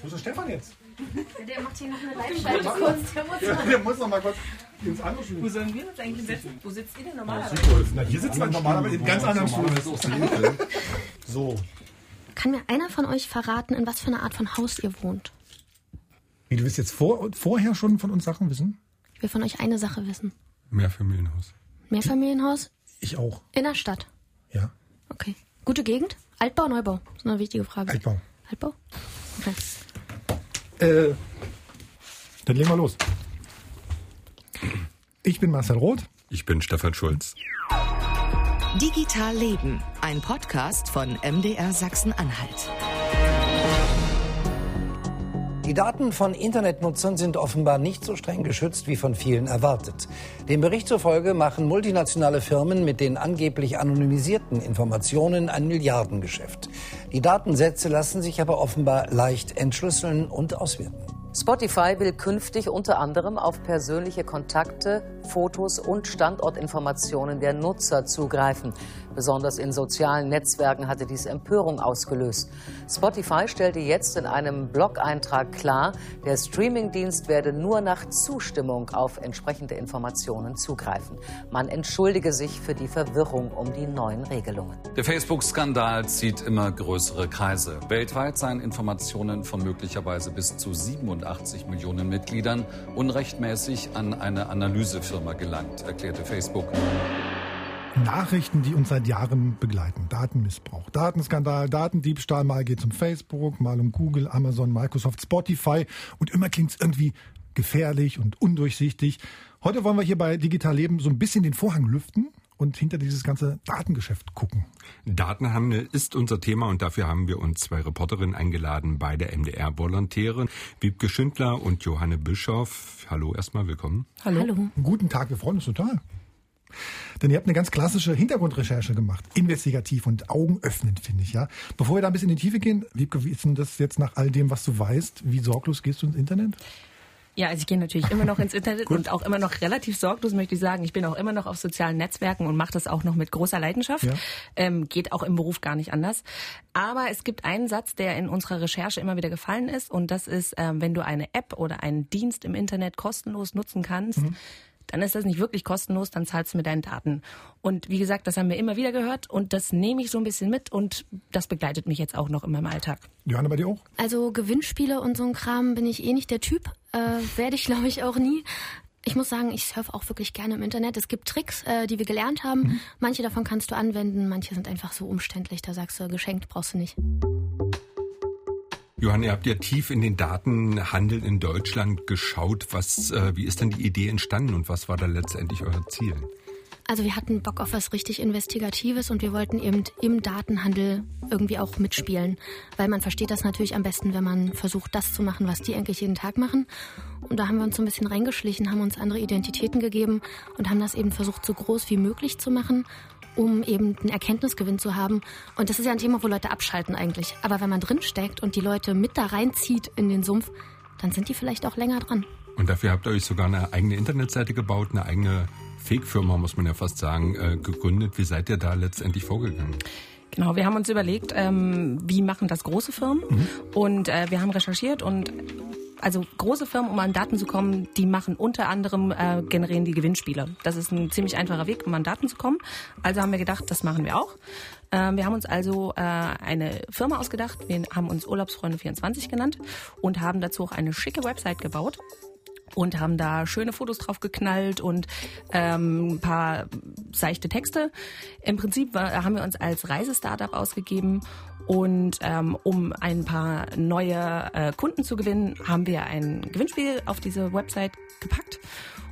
Wo ist der Stefan jetzt? Der macht hier noch eine Live-Schalte kurz. Der muss Ja, der muss noch mal kurz ins andere Stuhl. Wo sollen wir uns eigentlich setzen? Wo sitzt ihr denn normalerweise? Na, hier sitzt man normalerweise in ganz anderen Stuhl. So. Kann mir einer von euch verraten, in was für einer Art von Haus ihr wohnt? Wie, du willst jetzt vor, vorher schon von uns Sachen wissen? Ich will von euch eine Sache wissen. Mehrfamilienhaus. Mehrfamilienhaus Ich auch. in der Stadt. Ja. Okay. Gute Gegend? Altbau, Neubau? Das ist eine wichtige Frage. Altbau. Altbau? Okay. Äh, dann legen wir los. Ich bin Marcel Roth. Ich bin Stefan Schulz. Digital Leben, ein Podcast von MDR Sachsen-Anhalt. Die Daten von Internetnutzern sind offenbar nicht so streng geschützt, wie von vielen erwartet. Dem Bericht zufolge machen multinationale Firmen mit den angeblich anonymisierten Informationen ein Milliardengeschäft. Die Datensätze lassen sich aber offenbar leicht entschlüsseln und auswerten. Spotify will künftig unter anderem auf persönliche Kontakte, Fotos und Standortinformationen der Nutzer zugreifen. Besonders in sozialen Netzwerken hatte dies Empörung ausgelöst. Spotify stellte jetzt in einem Blog-Eintrag klar, der Streamingdienst werde nur nach Zustimmung auf entsprechende Informationen zugreifen. Man entschuldige sich für die Verwirrung um die neuen Regelungen. Der Facebook-Skandal zieht immer größere Kreise. Weltweit seien Informationen von möglicherweise bis zu 87 Millionen Mitgliedern unrechtmäßig an eine Analysefirma gelangt, erklärte Facebook. Nachrichten, die uns seit Jahren begleiten. Datenmissbrauch, Datenskandal, Datendiebstahl. Mal geht es um Facebook, mal um Google, Amazon, Microsoft, Spotify. Und immer klingt es irgendwie gefährlich und undurchsichtig. Heute wollen wir hier bei Digital Leben so ein bisschen den Vorhang lüften und hinter dieses ganze Datengeschäft gucken. Datenhandel ist unser Thema und dafür haben wir uns zwei Reporterinnen eingeladen, beide MDR-Volontäre, Wiebke Schindler und Johanne Bischoff. Hallo erstmal, willkommen. Hallo. Hallo. Guten Tag, wir freuen uns total. Denn ihr habt eine ganz klassische Hintergrundrecherche gemacht. Investigativ und augenöffnend, finde ich, ja. Bevor wir da ein bisschen in die Tiefe gehen, Wiebke, wie ist denn das jetzt nach all dem, was du weißt? Wie sorglos gehst du ins Internet? Ja, also ich gehe natürlich immer noch ins Internet und auch immer noch relativ sorglos, möchte ich sagen. Ich bin auch immer noch auf sozialen Netzwerken und mache das auch noch mit großer Leidenschaft. Ja. Ähm, geht auch im Beruf gar nicht anders. Aber es gibt einen Satz, der in unserer Recherche immer wieder gefallen ist und das ist, ähm, wenn du eine App oder einen Dienst im Internet kostenlos nutzen kannst, dann ist das nicht wirklich kostenlos, dann zahlst du mit deinen Daten. Und wie gesagt, das haben wir immer wieder gehört und das nehme ich so ein bisschen mit und das begleitet mich jetzt auch noch in meinem Alltag. Johanna, bei dir auch? Also Gewinnspiele und so ein Kram bin ich eh nicht der Typ. Äh, Werde ich, glaube ich, auch nie. Ich muss sagen, ich surfe auch wirklich gerne im Internet. Es gibt Tricks, äh, die wir gelernt haben. Manche davon kannst du anwenden, manche sind einfach so umständlich. Da sagst du, geschenkt brauchst du nicht. Johanna, ihr habt ja tief in den Datenhandel in Deutschland geschaut. Was, äh, wie ist denn die Idee entstanden und was war da letztendlich euer Ziel? Also wir hatten Bock auf was richtig Investigatives und wir wollten eben im Datenhandel irgendwie auch mitspielen. Weil man versteht das natürlich am besten, wenn man versucht, das zu machen, was die eigentlich jeden Tag machen. Und da haben wir uns so ein bisschen reingeschlichen, haben uns andere Identitäten gegeben und haben das eben versucht, so groß wie möglich zu machen, um eben einen Erkenntnisgewinn zu haben. Und das ist ja ein Thema, wo Leute abschalten eigentlich. Aber wenn man drinsteckt und die Leute mit da reinzieht in den Sumpf, dann sind die vielleicht auch länger dran. Und dafür habt ihr euch sogar eine eigene Internetseite gebaut, eine eigene Fake-Firma, muss man ja fast sagen, äh, gegründet. Wie seid ihr da letztendlich vorgegangen? Genau, wir haben uns überlegt, ähm, wie machen das große Firmen und äh, wir haben recherchiert und also große Firmen, um an Daten zu kommen, die machen unter anderem, äh, generieren die Gewinnspiele. Das ist ein ziemlich einfacher Weg, um an Daten zu kommen. Also haben wir gedacht, das machen wir auch. Ähm, wir haben uns also äh, eine Firma ausgedacht. Wir haben uns Urlaubsfreunde24 genannt und haben dazu auch eine schicke Website gebaut und haben da schöne Fotos drauf geknallt und ähm, ein paar seichte Texte. Im Prinzip war, haben wir uns als Reisestartup ausgegeben und ähm, um ein paar neue äh, Kunden zu gewinnen, haben wir ein Gewinnspiel auf diese Website gepackt.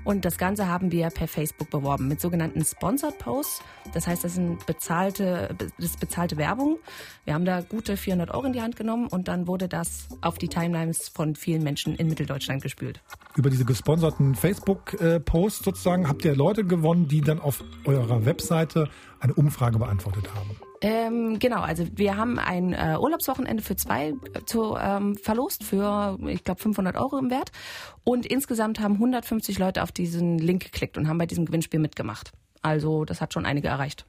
Und das Ganze haben wir per Facebook beworben mit sogenannten Sponsored Posts. Das heißt, das sind bezahlte, das ist bezahlte Werbung. Wir haben da gute 400 Euro in die Hand genommen und dann wurde das auf die Timelines von vielen Menschen in Mitteldeutschland gespült. Über diese gesponserten Facebook-Posts sozusagen habt ihr Leute gewonnen, die dann auf eurer Webseite eine Umfrage beantwortet haben. Ähm, genau, also wir haben ein äh, Urlaubswochenende für zwei äh, zu, ähm, verlost für, ich glaube, 500 Euro im Wert. Und insgesamt haben 150 Leute auf diesen Link geklickt und haben bei diesem Gewinnspiel mitgemacht. Also das hat schon einige erreicht.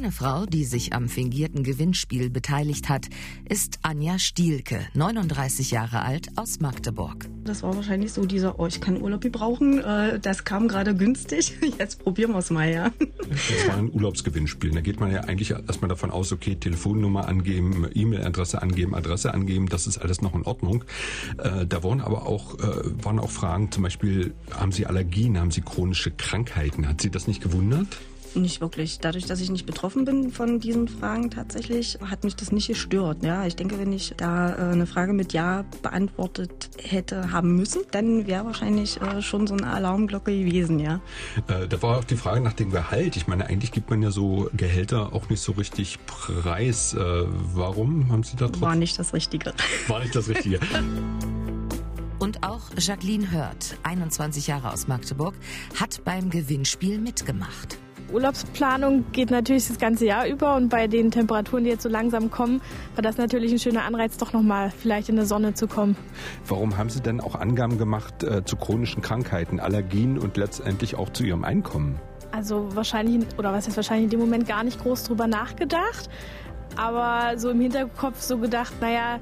Eine Frau, die sich am fingierten Gewinnspiel beteiligt hat, ist Anja Stielke, 39 Jahre alt, aus Magdeburg. Das war wahrscheinlich so dieser, oh, ich kann Urlaub gebrauchen, äh, das kam gerade günstig, jetzt probieren wir es mal, ja. Das war ein Urlaubsgewinnspiel. Da geht man ja eigentlich erstmal davon aus, okay, Telefonnummer angeben, E-Mail-Adresse angeben, Adresse angeben, das ist alles noch in Ordnung. Äh, da waren aber auch, äh, waren auch Fragen, zum Beispiel, haben Sie Allergien, haben Sie chronische Krankheiten? Hat Sie das nicht gewundert? Nicht wirklich. Dadurch, dass ich nicht betroffen bin von diesen Fragen tatsächlich, hat mich das nicht gestört. Ja, ich denke, wenn ich da äh, eine Frage mit Ja beantwortet hätte haben müssen, dann wäre wahrscheinlich äh, schon so eine Alarmglocke gewesen, ja. Äh, da war auch die Frage nach dem Gehalt. Ich meine, eigentlich gibt man ja so Gehälter auch nicht so richtig preis. Äh, warum haben Sie da drauf? War nicht das Richtige. War nicht das Richtige. Und auch Jacqueline Hört, 21 Jahre aus Magdeburg, hat beim Gewinnspiel mitgemacht. Urlaubsplanung geht natürlich das ganze Jahr über und bei den Temperaturen, die jetzt so langsam kommen, war das natürlich ein schöner Anreiz, doch nochmal vielleicht in die Sonne zu kommen. Warum haben Sie denn auch Angaben gemacht äh, zu chronischen Krankheiten, Allergien und letztendlich auch zu Ihrem Einkommen? Also wahrscheinlich, oder was ist wahrscheinlich in dem Moment gar nicht groß drüber nachgedacht, aber so im Hinterkopf so gedacht, naja,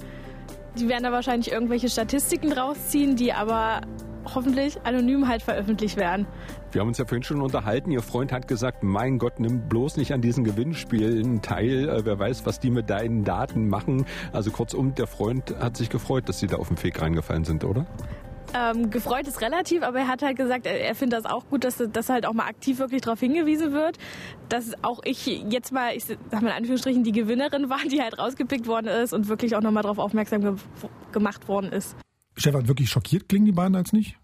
die werden da wahrscheinlich irgendwelche Statistiken rausziehen, die aber hoffentlich anonym halt veröffentlicht werden. Wir haben uns ja vorhin schon unterhalten. Ihr Freund hat gesagt, mein Gott, nimm bloß nicht an diesen Gewinnspielen teil. Äh, wer weiß, was die mit deinen Daten machen. Also kurzum, der Freund hat sich gefreut, dass Sie da auf den Feg reingefallen sind, oder? Ähm, gefreut ist relativ, aber er hat halt gesagt, er, er findet das auch gut, dass, dass halt auch mal aktiv wirklich darauf hingewiesen wird, dass auch ich jetzt mal, ich sag mal in Anführungsstrichen, die Gewinnerin war, die halt rausgepickt worden ist und wirklich auch nochmal darauf aufmerksam ge gemacht worden ist. Stefan, wirklich schockiert klingen die beiden als nicht?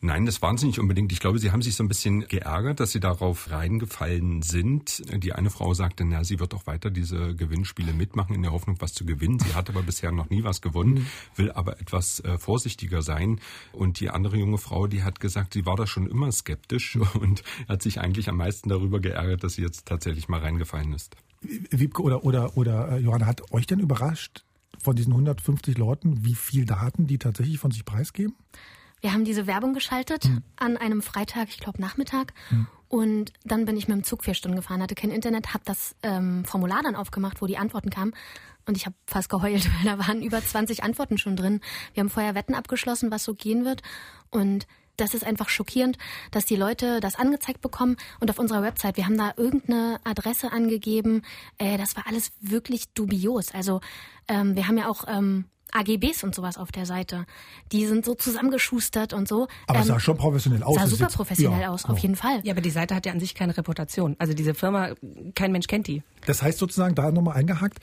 Nein, das waren sie nicht unbedingt. Ich glaube, sie haben sich so ein bisschen geärgert, dass sie darauf reingefallen sind. Die eine Frau sagte, na, sie wird auch weiter diese Gewinnspiele mitmachen in der Hoffnung, was zu gewinnen. Sie hat aber bisher noch nie was gewonnen, mhm. will aber etwas äh, vorsichtiger sein. Und die andere junge Frau, die hat gesagt, sie war da schon immer skeptisch und hat sich eigentlich am meisten darüber geärgert, dass sie jetzt tatsächlich mal reingefallen ist. Wiebke oder, oder, oder äh, Johanna, hat euch denn überrascht, von diesen 150 Leuten, wie viel Daten die tatsächlich von sich preisgeben? Wir haben diese Werbung geschaltet hm. an einem Freitag, ich glaube Nachmittag. Hm. Und dann bin ich mit dem Zug vier Stunden gefahren, hatte kein Internet, habe das ähm, Formular dann aufgemacht, wo die Antworten kamen. Und ich habe fast geheult, weil da waren über 20 Antworten schon drin. Wir haben vorher Wetten abgeschlossen, was so gehen wird. Und das ist einfach schockierend, dass die Leute das angezeigt bekommen und auf unserer Website, wir haben da irgendeine Adresse angegeben. Äh, das war alles wirklich dubios. Also ähm, wir haben ja auch ähm, AGBs und sowas auf der Seite. Die sind so zusammengeschustert und so. Aber es sah ähm, schon professionell aus. Sah super professionell ja, aus, auf jeden Fall. Ja, aber die Seite hat ja an sich keine Reputation. Also diese Firma, kein Mensch kennt die. Das heißt sozusagen, da nochmal eingehakt,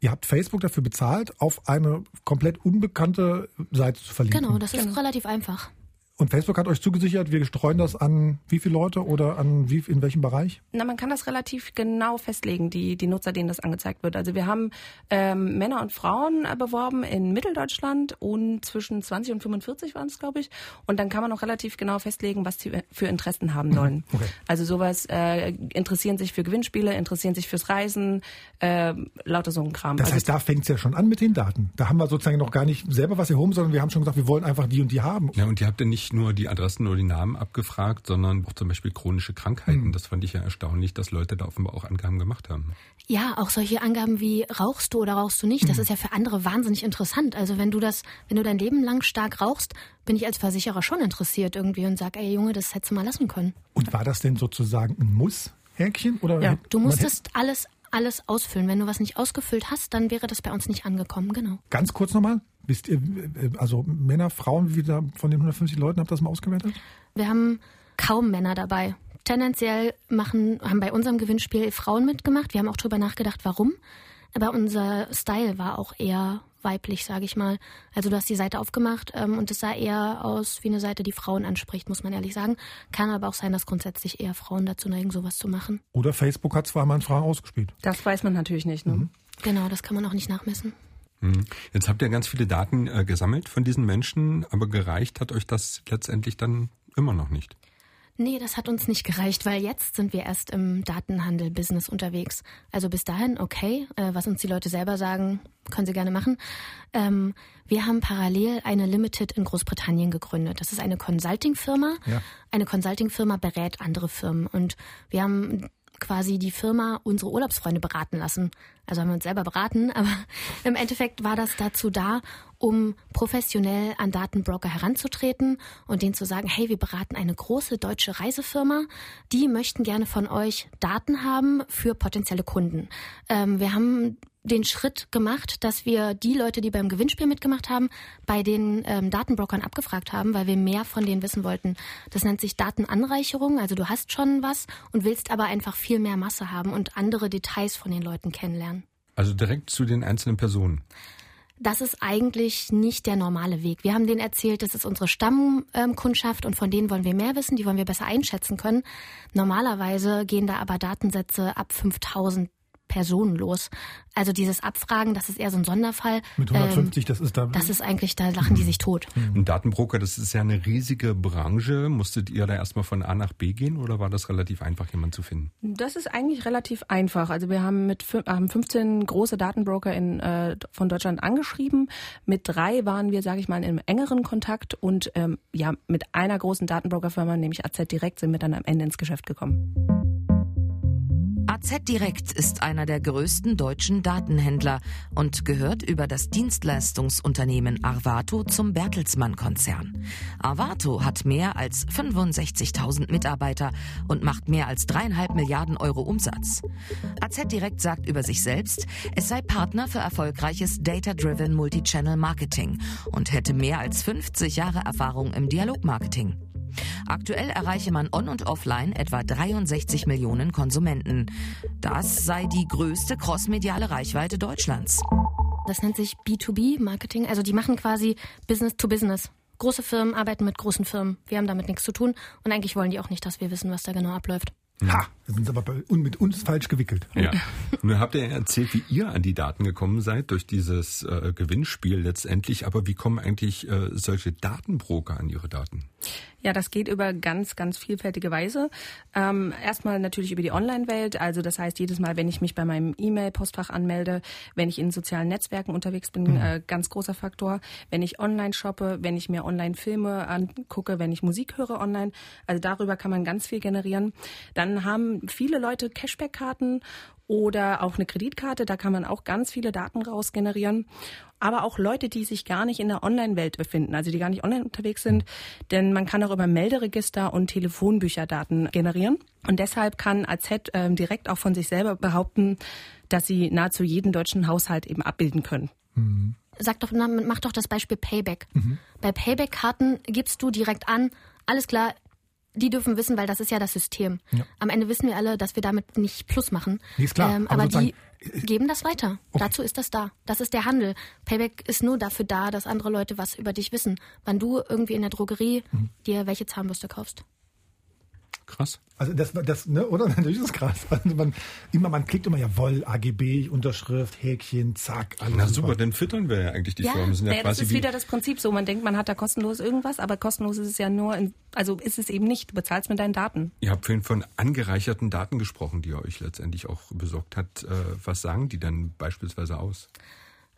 Ihr habt Facebook dafür bezahlt, auf eine komplett unbekannte Seite zu verlinken. Genau, das ist genau. relativ einfach. Und Facebook hat euch zugesichert, wir streuen das an wie viele Leute oder an wie, in welchem Bereich? Na, man kann das relativ genau festlegen, die, die Nutzer, denen das angezeigt wird. Also wir haben ähm, Männer und Frauen äh, beworben in Mitteldeutschland und zwischen 20 und 45 waren es, glaube ich. Und dann kann man auch relativ genau festlegen, was die für Interessen haben sollen. Mhm. Okay. Also sowas äh, interessieren sich für Gewinnspiele, interessieren sich fürs Reisen, äh, lauter so ein Kram. Das also heißt, da fängt es ja schon an mit den Daten. Da haben wir sozusagen noch gar nicht selber was erhoben, sondern wir haben schon gesagt, wir wollen einfach die und die haben. Ja, und ihr habt ja nicht nicht nur die Adressen oder die Namen abgefragt, sondern auch zum Beispiel chronische Krankheiten. Mhm. Das fand ich ja erstaunlich, dass Leute da offenbar auch Angaben gemacht haben. Ja, auch solche Angaben wie rauchst du oder rauchst du nicht, das mhm. ist ja für andere wahnsinnig interessant. Also wenn du das, wenn du dein Leben lang stark rauchst, bin ich als Versicherer schon interessiert irgendwie und sag, ey Junge, das hättest du mal lassen können. Und war das denn sozusagen ein Muss? Häkchen oder ja, du musstest alles alles ausfüllen. Wenn du was nicht ausgefüllt hast, dann wäre das bei uns nicht angekommen, genau. Ganz kurz nochmal, wisst ihr, also Männer, Frauen, wie da von den 150 Leuten habt ihr das mal ausgewertet? Wir haben kaum Männer dabei. Tendenziell machen, haben bei unserem Gewinnspiel Frauen mitgemacht. Wir haben auch drüber nachgedacht, warum. Aber unser Style war auch eher weiblich, sage ich mal. Also du hast die Seite aufgemacht ähm, und es sah eher aus wie eine Seite, die Frauen anspricht, muss man ehrlich sagen. Kann aber auch sein, dass grundsätzlich eher Frauen dazu neigen, sowas zu machen. Oder Facebook hat zweimal an Frauen ausgespielt. Das weiß man natürlich nicht. Ne? Mhm. Genau, das kann man auch nicht nachmessen. Mhm. Jetzt habt ihr ganz viele Daten äh, gesammelt von diesen Menschen, aber gereicht hat euch das letztendlich dann immer noch nicht. Nee, das hat uns nicht gereicht, weil jetzt sind wir erst im Datenhandel-Business unterwegs. Also bis dahin, okay, äh, was uns die Leute selber sagen, können sie gerne machen. Ähm, wir haben parallel eine Limited in Großbritannien gegründet. Das ist eine Consulting-Firma. Ja. Eine Consulting-Firma berät andere Firmen. Und wir haben quasi die Firma unsere Urlaubsfreunde beraten lassen. Also haben wir uns selber beraten, aber im Endeffekt war das dazu da, um professionell an Datenbroker heranzutreten und denen zu sagen, hey, wir beraten eine große deutsche Reisefirma, die möchten gerne von euch Daten haben für potenzielle Kunden. Ähm, wir haben den Schritt gemacht, dass wir die Leute, die beim Gewinnspiel mitgemacht haben, bei den ähm, Datenbrokern abgefragt haben, weil wir mehr von denen wissen wollten. Das nennt sich Datenanreicherung. Also du hast schon was und willst aber einfach viel mehr Masse haben und andere Details von den Leuten kennenlernen. Also direkt zu den einzelnen Personen. Das ist eigentlich nicht der normale Weg. Wir haben denen erzählt, das ist unsere Stammkundschaft und von denen wollen wir mehr wissen, die wollen wir besser einschätzen können. Normalerweise gehen da aber Datensätze ab 5000 Personen los. Also dieses Abfragen, das ist eher so ein Sonderfall. Mit 150, ähm, das ist da. Das ist eigentlich, da lachen die sich tot. Ein Datenbroker, das ist ja eine riesige Branche. Musstet ihr da erstmal von A nach B gehen oder war das relativ einfach, jemanden zu finden? Das ist eigentlich relativ einfach. Also wir haben mit haben 15 große Datenbroker in, äh, von Deutschland angeschrieben. Mit drei waren wir, sage ich mal, im engeren Kontakt und ähm, ja, mit einer großen Datenbrokerfirma, nämlich AZ Direkt, sind wir dann am Ende ins Geschäft gekommen. AZ Direkt ist einer der größten deutschen Datenhändler und gehört über das Dienstleistungsunternehmen Arvato zum Bertelsmann-Konzern. Arvato hat mehr als 65.000 Mitarbeiter und macht mehr als dreieinhalb Milliarden Euro Umsatz. AZ Direkt sagt über sich selbst, es sei Partner für erfolgreiches Data-Driven Multichannel Marketing und hätte mehr als 50 Jahre Erfahrung im Dialogmarketing. Aktuell erreiche man on und offline etwa 63 Millionen Konsumenten. Das sei die größte crossmediale Reichweite Deutschlands. Das nennt sich B2B-Marketing. Also die machen quasi Business to Business. Große Firmen arbeiten mit großen Firmen. Wir haben damit nichts zu tun und eigentlich wollen die auch nicht, dass wir wissen, was da genau abläuft. Ha, da sind aber bei, mit uns falsch gewickelt. Ja. Nun habt ihr erzählt, wie ihr an die Daten gekommen seid durch dieses äh, Gewinnspiel letztendlich. Aber wie kommen eigentlich äh, solche Datenbroker an ihre Daten? Ja, das geht über ganz, ganz vielfältige Weise. Ähm, erstmal natürlich über die Online-Welt. Also das heißt, jedes Mal, wenn ich mich bei meinem E-Mail-Postfach anmelde, wenn ich in sozialen Netzwerken unterwegs bin, mhm. äh, ganz großer Faktor. Wenn ich online shoppe, wenn ich mir online Filme angucke, wenn ich Musik höre online. Also darüber kann man ganz viel generieren. Dann haben viele Leute Cashback-Karten oder auch eine Kreditkarte. Da kann man auch ganz viele Daten raus generieren. Aber auch Leute, die sich gar nicht in der Online-Welt befinden, also die gar nicht online unterwegs sind. Denn man kann auch über Melderegister und Telefonbücher Daten generieren. Und deshalb kann AZ äh, direkt auch von sich selber behaupten, dass sie nahezu jeden deutschen Haushalt eben abbilden können. Mhm. Sag doch, mach doch das Beispiel Payback. Mhm. Bei Payback-Karten gibst du direkt an, alles klar, die dürfen wissen, weil das ist ja das System. Ja. Am Ende wissen wir alle, dass wir damit nicht Plus machen. Nee, ist klar. Ähm, aber, aber die geben das weiter. Okay. Dazu ist das da. Das ist der Handel. Payback ist nur dafür da, dass andere Leute was über dich wissen. Wann du irgendwie in der Drogerie mhm. dir welche Zahnbürste kaufst. Krass. Also das, das, ne, oder? Natürlich ist es krass. Also man, immer, man klickt immer, jawohl, AGB, Unterschrift, Häkchen, zack, alles. Na super, dann füttern wir ja eigentlich die ja, Firmen. Sind ja, ja quasi das ist wieder das Prinzip so. Man denkt, man hat da kostenlos irgendwas, aber kostenlos ist es ja nur, in, also ist es eben nicht. Du bezahlst mit deinen Daten. Ihr habt vorhin von angereicherten Daten gesprochen, die ihr euch letztendlich auch besorgt hat. Äh, was sagen die dann beispielsweise aus?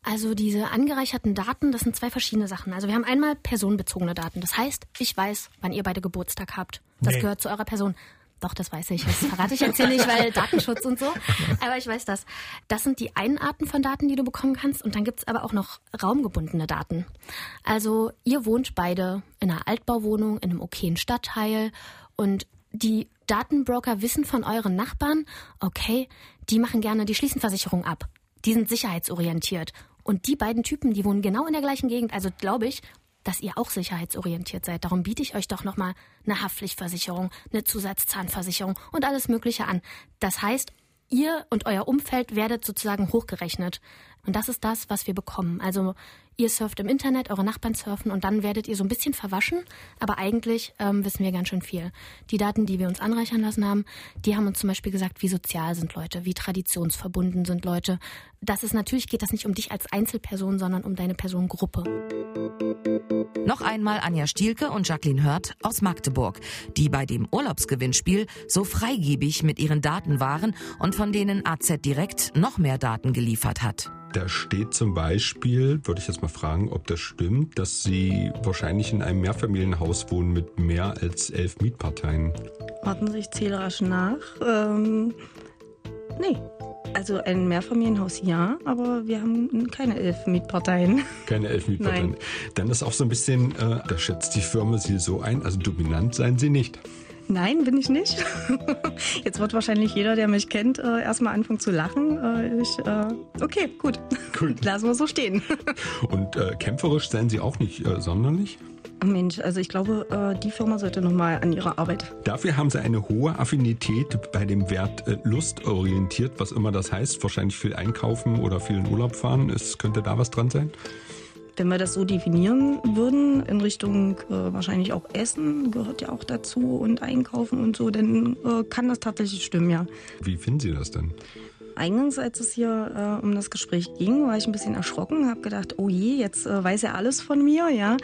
Also diese angereicherten Daten, das sind zwei verschiedene Sachen. Also wir haben einmal personenbezogene Daten. Das heißt, ich weiß, wann ihr beide Geburtstag habt. Das nee. gehört zu eurer Person. Doch, das weiß ich. Das verrate ich jetzt hier nicht, weil Datenschutz und so. Aber ich weiß das. Das sind die einen Arten von Daten, die du bekommen kannst. Und dann gibt's aber auch noch raumgebundene Daten. Also ihr wohnt beide in einer Altbauwohnung, in einem okayen Stadtteil. Und die Datenbroker wissen von euren Nachbarn, okay, die machen gerne die Schließenversicherung ab. Die sind sicherheitsorientiert. Und die beiden Typen, die wohnen genau in der gleichen Gegend. Also glaube ich, dass ihr auch sicherheitsorientiert seid. Darum biete ich euch doch nochmal eine Haftpflichtversicherung, eine Zusatzzahnversicherung und alles Mögliche an. Das heißt, ihr und euer Umfeld werdet sozusagen hochgerechnet. Und das ist das, was wir bekommen. Also ihr surft im Internet, eure Nachbarn surfen und dann werdet ihr so ein bisschen verwaschen. Aber eigentlich ähm, wissen wir ganz schön viel. Die Daten, die wir uns anreichern lassen haben, die haben uns zum Beispiel gesagt, wie sozial sind Leute, wie traditionsverbunden sind Leute. Das ist natürlich geht das nicht um dich als Einzelperson, sondern um deine Personengruppe. Noch einmal Anja Stielke und Jacqueline Hört aus Magdeburg, die bei dem Urlaubsgewinnspiel so freigebig mit ihren Daten waren und von denen AZ direkt noch mehr Daten geliefert hat. Da steht zum Beispiel, würde ich jetzt mal fragen, ob das stimmt, dass Sie wahrscheinlich in einem Mehrfamilienhaus wohnen mit mehr als elf Mietparteien. Warten Sie, ich zähle rasch nach. Ähm, nee. Also ein Mehrfamilienhaus ja, aber wir haben keine elf Mietparteien. Keine elf Mietparteien. Nein. Dann ist auch so ein bisschen, äh, da schätzt die Firma Sie so ein, also dominant seien Sie nicht. Nein, bin ich nicht. Jetzt wird wahrscheinlich jeder, der mich kennt, äh, erstmal anfangen zu lachen. Äh, ich, äh, okay, gut. Gut. Lassen wir so stehen. Und kämpferisch seien Sie auch nicht sonderlich. Mensch, also ich glaube, die Firma sollte nochmal an ihrer Arbeit. Dafür haben Sie eine hohe Affinität bei dem Wert lustorientiert, was immer das heißt. Wahrscheinlich viel einkaufen oder viel in Urlaub fahren. Es könnte da was dran sein? Wenn wir das so definieren würden, in Richtung äh, wahrscheinlich auch Essen gehört ja auch dazu und Einkaufen und so, dann äh, kann das tatsächlich stimmen, ja. Wie finden Sie das denn? Eingangs, als es hier äh, um das Gespräch ging, war ich ein bisschen erschrocken, habe gedacht, oh je, jetzt äh, weiß er alles von mir, ja.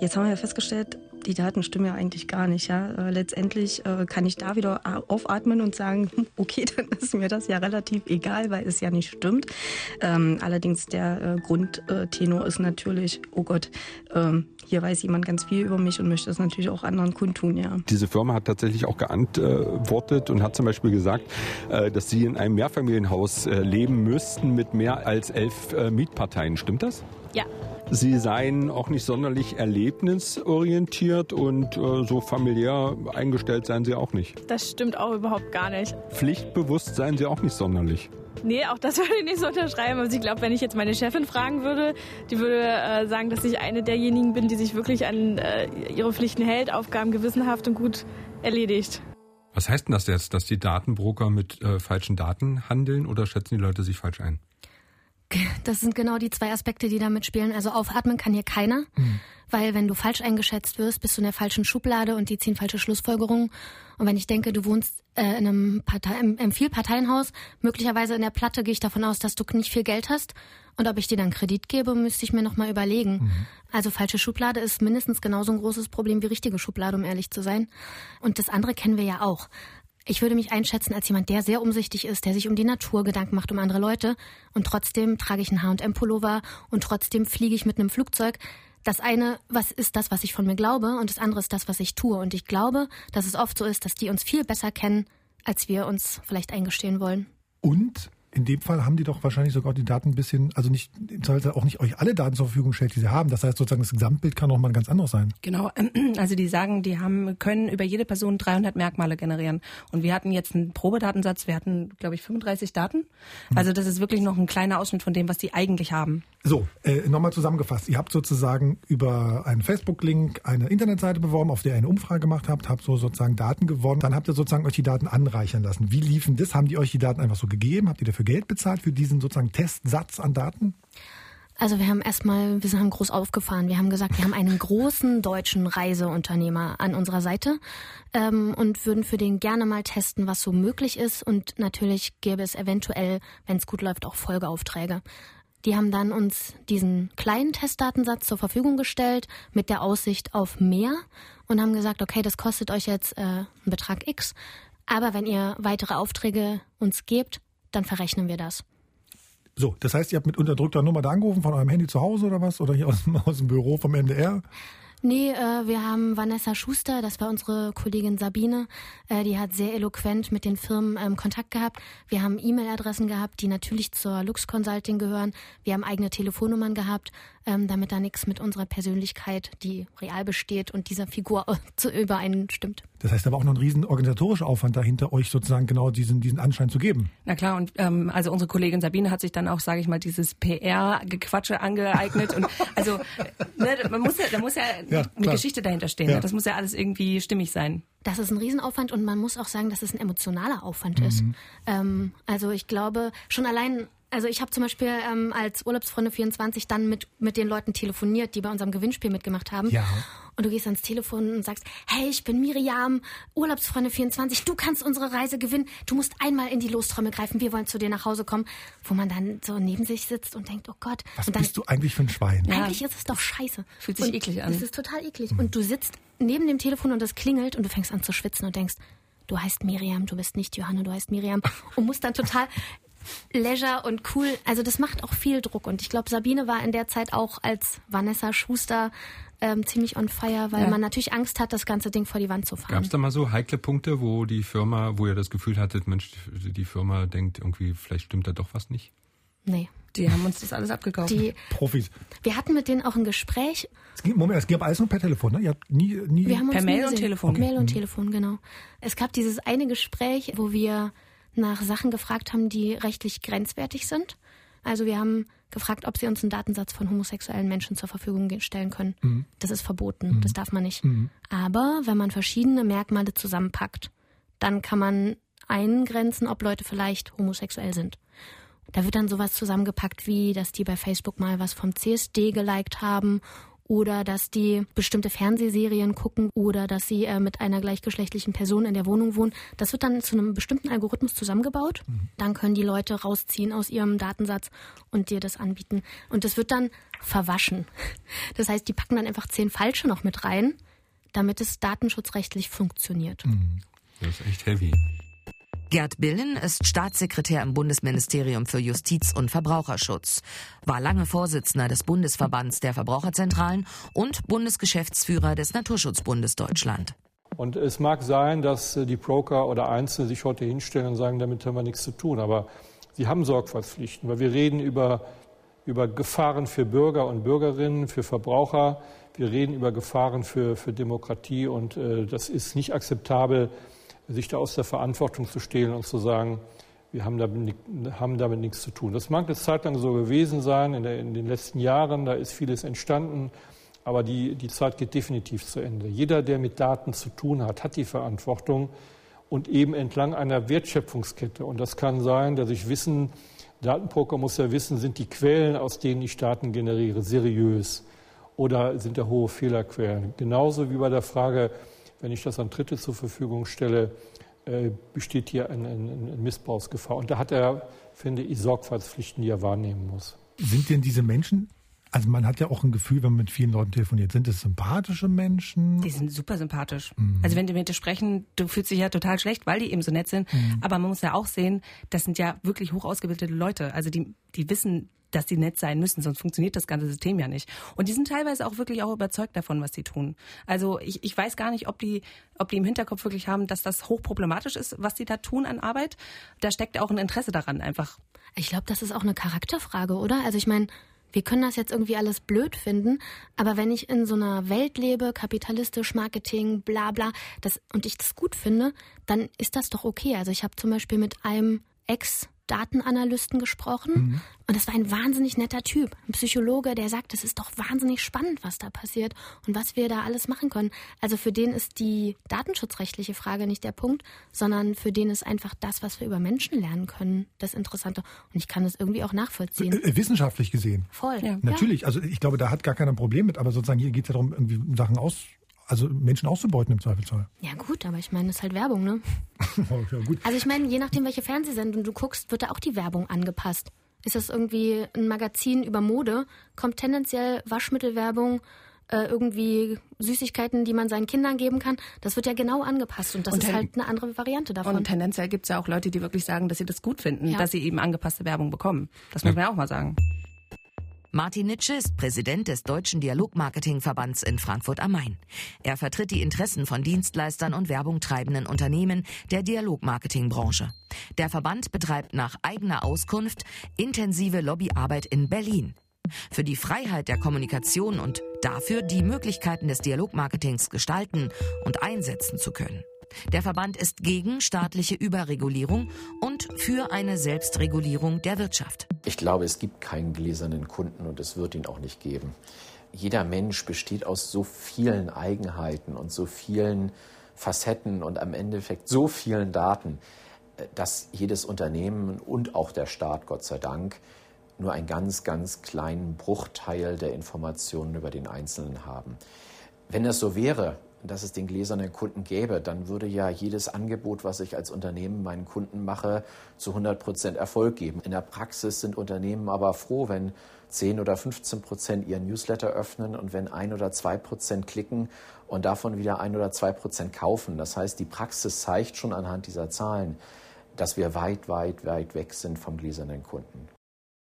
Jetzt haben wir ja festgestellt, die Daten stimmen ja eigentlich gar nicht, ja. Äh, letztendlich äh, kann ich da wieder a- aufatmen und sagen, okay, dann ist mir das ja relativ egal, weil es ja nicht stimmt. Ähm, allerdings der äh, Grundtenor ist natürlich, oh Gott, ähm, hier weiß jemand ganz viel über mich und möchte das natürlich auch anderen kundtun, ja. Diese Firma hat tatsächlich auch geantwortet und hat zum Beispiel gesagt, äh, dass Sie in einem Mehrfamilienhaus äh, leben müssten mit mehr als elf äh, Mietparteien. Stimmt das? Ja. Sie seien auch nicht sonderlich erlebnisorientiert und äh, so familiär eingestellt seien Sie auch nicht. Das stimmt auch überhaupt gar nicht. Pflichtbewusst seien Sie auch nicht sonderlich. Nee, auch das würde ich nicht so unterschreiben. Also ich glaube, wenn ich jetzt meine Chefin fragen würde, die würde äh, sagen, dass ich eine derjenigen bin, die sich wirklich an äh, ihre Pflichten hält, Aufgaben gewissenhaft und gut erledigt. Was heißt denn das jetzt, dass die Datenbroker mit äh, falschen Daten handeln oder schätzen die Leute sich falsch ein? Das sind genau die zwei Aspekte, die da mitspielen. Also aufatmen kann hier keiner, weil wenn du falsch eingeschätzt wirst, bist du in der falschen Schublade und die ziehen falsche Schlussfolgerungen. Und wenn ich denke, du wohnst äh, in einem, Partei, im, im Vielparteienhaus, möglicherweise in der Platte, gehe ich davon aus, dass du nicht viel Geld hast. Und ob ich dir dann Kredit gebe, müsste ich mir nochmal überlegen. Also falsche Schublade ist mindestens genauso ein großes Problem wie richtige Schublade, um ehrlich zu sein. Und das andere kennen wir ja auch. Ich würde mich einschätzen als jemand, der sehr umsichtig ist, der sich um die Natur Gedanken macht, um andere Leute. Und trotzdem trage ich einen H&M-Pullover und trotzdem fliege ich mit einem Flugzeug. Das eine, was ist das, was ich von mir glaube, und das andere ist das, was ich tue. Und ich glaube, dass es oft so ist, dass die uns viel besser kennen, als wir uns vielleicht eingestehen wollen. Und in dem Fall haben die doch wahrscheinlich sogar die Daten ein bisschen, also nicht, im Zweifelsfall auch nicht euch alle Daten zur Verfügung gestellt, die sie haben. Das heißt sozusagen, das Gesamtbild kann auch mal ein ganz anderes sein. Genau, also die sagen, die haben können über jede Person 300 Merkmale generieren. Und wir hatten jetzt einen Probedatensatz, wir hatten, glaube ich, 35 Daten. Also das ist wirklich noch ein kleiner Ausschnitt von dem, was die eigentlich haben. So, äh, nochmal zusammengefasst. Ihr habt sozusagen über einen Facebook-Link eine Internetseite beworben, auf der ihr eine Umfrage gemacht habt, habt so sozusagen Daten gewonnen. Dann habt ihr sozusagen euch die Daten anreichern lassen. Wie liefen das? Haben die euch die Daten einfach so gegeben? Habt ihr dafür Geld bezahlt für diesen sozusagen Testsatz an Daten? Also wir haben erstmal, wir haben groß aufgefahren. Wir haben gesagt, wir haben einen großen deutschen Reiseunternehmer an unserer Seite ähm, und würden für den gerne mal testen, was so möglich ist. Und natürlich gäbe es eventuell, wenn es gut läuft, auch Folgeaufträge. Die haben dann uns diesen kleinen Testdatensatz zur Verfügung gestellt mit der Aussicht auf mehr und haben gesagt, okay, das kostet euch jetzt äh, einen Betrag X, aber wenn ihr weitere Aufträge uns gebt, dann verrechnen wir das. So, das heißt, ihr habt mit unterdrückter Nummer da angerufen von eurem Handy zu Hause oder was? Oder hier aus, dem- aus dem Büro vom MDR? Nee, äh, wir haben Vanessa Schuster, das war unsere Kollegin Sabine, äh, die hat sehr eloquent mit den Firmen ähm, Kontakt gehabt. Wir haben E-Mail-Adressen gehabt, die natürlich zur Lux Consulting gehören. Wir haben eigene Telefonnummern gehabt, ähm, damit da nichts mit unserer Persönlichkeit, die real besteht und dieser Figur zu übereinstimmt. Das heißt, da war auch noch ein riesen organisatorischer Aufwand dahinter, euch sozusagen genau diesen, diesen Anschein zu geben. Na klar, und ähm, also unsere Kollegin Sabine hat sich dann auch, sage ich mal, dieses PR-Gequatsche angeeignet. und also ne, man muss ja, da muss ja, Ja, eine klar. Geschichte dahinter stehen. Ja. Ne? Das muss ja alles irgendwie stimmig sein. Das ist ein Riesenaufwand und man muss auch sagen, dass es ein emotionaler Aufwand ist. Ähm, also ich glaube, schon allein, also ich habe zum Beispiel ähm, als Urlaubsfreunde 24 dann mit, mit den Leuten telefoniert, die bei unserem Gewinnspiel mitgemacht haben. Ja. Und du gehst ans Telefon und sagst, hey, ich bin Miriam, Urlaubsfreunde 24, du kannst unsere Reise gewinnen, du musst einmal in die Lostrommel greifen, wir wollen zu dir nach Hause kommen. Wo man dann so neben sich sitzt und denkt, oh Gott. Was und dann, bist du eigentlich für ein Schwein? Ja. eigentlich ist es doch scheiße. Fühlt sich und eklig an. Es ist total eklig. Und du sitzt neben dem Telefon und es klingelt und du fängst an zu schwitzen und denkst, du heißt Miriam, du bist nicht Johanna, du heißt Miriam. Und musst dann total Leisure und cool. Also das macht auch viel Druck. Und ich glaube, Sabine war in der Zeit auch als Vanessa Schuster ähm, ziemlich on fire, weil ja. man natürlich Angst hat, das ganze Ding vor die Wand zu fahren. Gab es da mal so heikle Punkte, wo die Firma, wo ihr das Gefühl hattet, Mensch, die Firma denkt irgendwie, vielleicht stimmt da doch was nicht? Nee. Die haben uns das alles abgekauft. Die Profis. Wir hatten mit denen auch ein Gespräch. Es ging, Moment, es gab alles nur per Telefon, ne? Ihr habt nie, nie wir haben per Mail und Telefon. Okay. Mail und mhm. Telefon, genau. Es gab dieses eine Gespräch, wo wir nach Sachen gefragt haben, die rechtlich grenzwertig sind. Also wir haben gefragt, ob sie uns einen Datensatz von homosexuellen Menschen zur Verfügung stellen können. Mhm. Das ist verboten, mhm. das darf man nicht. Mhm. Aber wenn man verschiedene Merkmale zusammenpackt, dann kann man eingrenzen, ob Leute vielleicht homosexuell sind. Da wird dann sowas zusammengepackt wie, dass die bei Facebook mal was vom CSD geliked haben oder dass die bestimmte Fernsehserien gucken oder dass sie äh, mit einer gleichgeschlechtlichen Person in der Wohnung wohnen. Das wird dann zu einem bestimmten Algorithmus zusammengebaut. Mhm. Dann können die Leute rausziehen aus ihrem Datensatz und dir das anbieten. Und das wird dann verwaschen. Das heißt, die packen dann einfach zehn falsche noch mit rein, damit es datenschutzrechtlich funktioniert. Mhm. Das ist echt heavy. Gerd Billen ist Staatssekretär im Bundesministerium für Justiz und Verbraucherschutz, war lange Vorsitzender des Bundesverbands der Verbraucherzentralen und Bundesgeschäftsführer des Naturschutzbundes Deutschland. Und es mag sein, dass äh, die Broker oder Einzelne sich heute hinstellen und sagen, damit haben wir nichts zu tun. Aber sie haben Sorgfaltspflichten, weil wir reden über, über Gefahren für Bürger und Bürgerinnen, für Verbraucher. Wir reden über Gefahren für, für Demokratie und äh, das ist nicht akzeptabel, sich da aus der Verantwortung zu stehlen und zu sagen, wir haben damit, haben damit nichts zu tun. Das mag eine Zeit lang so gewesen sein, in, der, in, den letzten Jahren, da ist vieles entstanden, aber die, die Zeit geht definitiv zu Ende. Jeder, der mit Daten zu tun hat, hat die Verantwortung und eben entlang einer Wertschöpfungskette. Und das kann sein, dass ich wissen, Datenpoker muss ja wissen, sind die Quellen, aus denen ich Daten generiere, seriös oder sind da hohe Fehlerquellen. Genauso wie bei der Frage, wenn ich das an Dritte zur Verfügung stelle, äh, besteht hier eine, eine Missbrauchsgefahr. Und da hat er, finde ich, Sorgfaltspflichten, die er wahrnehmen muss. Sind denn diese Menschen also man hat ja auch ein Gefühl, wenn man mit vielen Leuten telefoniert. Sind es sympathische Menschen? Die sind super sympathisch. Mhm. Also wenn die mit dir sprechen, du fühlst dich ja total schlecht, weil die eben so nett sind. Mhm. Aber man muss ja auch sehen, das sind ja wirklich hoch ausgebildete Leute. Also die, die wissen, dass sie nett sein müssen, sonst funktioniert das ganze System ja nicht. Und die sind teilweise auch wirklich auch überzeugt davon, was sie tun. Also ich, ich weiß gar nicht, ob die, ob die im Hinterkopf wirklich haben, dass das hochproblematisch ist, was sie da tun an Arbeit. Da steckt auch ein Interesse daran einfach. Ich glaube, das ist auch eine Charakterfrage, oder? Also ich meine, wir können das jetzt irgendwie alles blöd finden, aber wenn ich in so einer Welt lebe, kapitalistisch, Marketing, bla bla, das, und ich das gut finde, dann ist das doch okay. Also ich habe zum Beispiel mit einem Ex Datenanalysten gesprochen mhm. und das war ein wahnsinnig netter Typ, ein Psychologe, der sagt, es ist doch wahnsinnig spannend, was da passiert und was wir da alles machen können. Also für den ist die datenschutzrechtliche Frage nicht der Punkt, sondern für den ist einfach das, was wir über Menschen lernen können, das Interessante. Und ich kann das irgendwie auch nachvollziehen. Äh, wissenschaftlich gesehen. Voll. Ja. Natürlich, also ich glaube, da hat gar keiner ein Problem mit, aber sozusagen hier geht es ja darum, irgendwie Sachen aus also Menschen auszubeuten im Zweifelsfall. Ja gut, aber ich meine, das ist halt Werbung, ne? ja, gut. Also ich meine, je nachdem, welche Fernsehsendung du guckst, wird da auch die Werbung angepasst. Ist das irgendwie ein Magazin über Mode, kommt tendenziell Waschmittelwerbung, äh, irgendwie Süßigkeiten, die man seinen Kindern geben kann. Das wird ja genau angepasst und das und ist halt eine andere Variante davon. Und tendenziell gibt es ja auch Leute, die wirklich sagen, dass sie das gut finden, ja. dass sie eben angepasste Werbung bekommen. Das muss man ja auch mal sagen. Martin Nitsche ist Präsident des Deutschen Dialogmarketingverbands in Frankfurt am Main. Er vertritt die Interessen von Dienstleistern und Werbung treibenden Unternehmen der Dialogmarketingbranche. Der Verband betreibt nach eigener Auskunft intensive Lobbyarbeit in Berlin. Für die Freiheit der Kommunikation und dafür die Möglichkeiten des Dialogmarketings gestalten und einsetzen zu können. Der Verband ist gegen staatliche Überregulierung und für eine Selbstregulierung der Wirtschaft. Ich glaube, es gibt keinen gläsernen Kunden und es wird ihn auch nicht geben. Jeder Mensch besteht aus so vielen Eigenheiten und so vielen Facetten und am Endeffekt so vielen Daten, dass jedes Unternehmen und auch der Staat, Gott sei Dank, nur einen ganz, ganz kleinen Bruchteil der Informationen über den Einzelnen haben. Wenn es so wäre, dass es den gläsernen Kunden gäbe, dann würde ja jedes Angebot, was ich als Unternehmen meinen Kunden mache, zu 100 Prozent Erfolg geben. In der Praxis sind Unternehmen aber froh, wenn 10 oder 15 Prozent ihren Newsletter öffnen und wenn ein oder zwei Prozent klicken und davon wieder ein oder zwei Prozent kaufen. Das heißt, die Praxis zeigt schon anhand dieser Zahlen, dass wir weit, weit, weit weg sind vom gläsernen Kunden.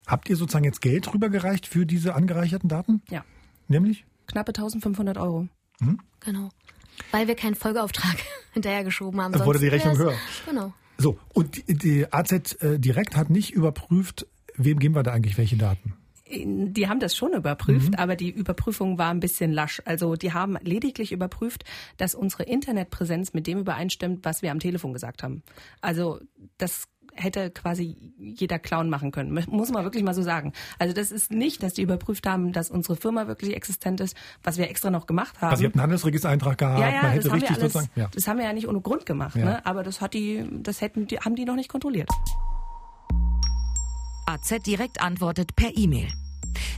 Habt ihr sozusagen jetzt Geld rübergereicht für diese angereicherten Daten? Ja. Nämlich? Knappe 1500 Euro. Mhm. Genau. Weil wir keinen Folgeauftrag hinterhergeschoben haben. Dann wurde die Sonst Rechnung höher. Genau. So, und die, die AZ äh, Direkt hat nicht überprüft, wem geben wir da eigentlich welche Daten? Die haben das schon überprüft, aber die Überprüfung war ein bisschen lasch. Also die haben lediglich überprüft, dass unsere Internetpräsenz mit dem übereinstimmt, was wir am Telefon gesagt haben. Also das hätte quasi jeder Clown machen können, muss man wirklich mal so sagen. Also das ist nicht, dass die überprüft haben, dass unsere Firma wirklich existent ist, was wir extra noch gemacht haben. Also ihr habt einen Handelsregistereintrag gehabt, ja, ja, man hätte das haben wir richtig alles, sozusagen. Ja. das haben wir ja nicht ohne Grund gemacht, Ja. ne? Aber das hat die, das hätten die, haben die noch nicht kontrolliert. AZ Direkt antwortet per E-Mail.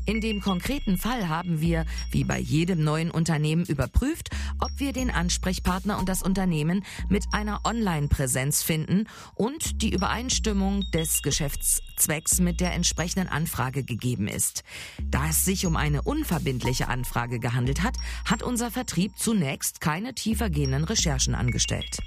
In dem konkreten Fall haben wir, wie bei jedem neuen Unternehmen, überprüft, ob wir den Ansprechpartner und das Unternehmen mit einer Online-Präsenz finden und die Übereinstimmung des Geschäftszwecks mit der entsprechenden Anfrage gegeben ist. Da es sich um eine unverbindliche Anfrage gehandelt hat, hat unser Vertrieb zunächst keine tiefergehenden Recherchen angestellt.